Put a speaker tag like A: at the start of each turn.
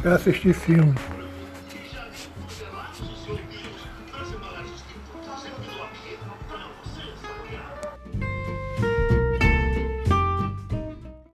A: Quero assistir filme.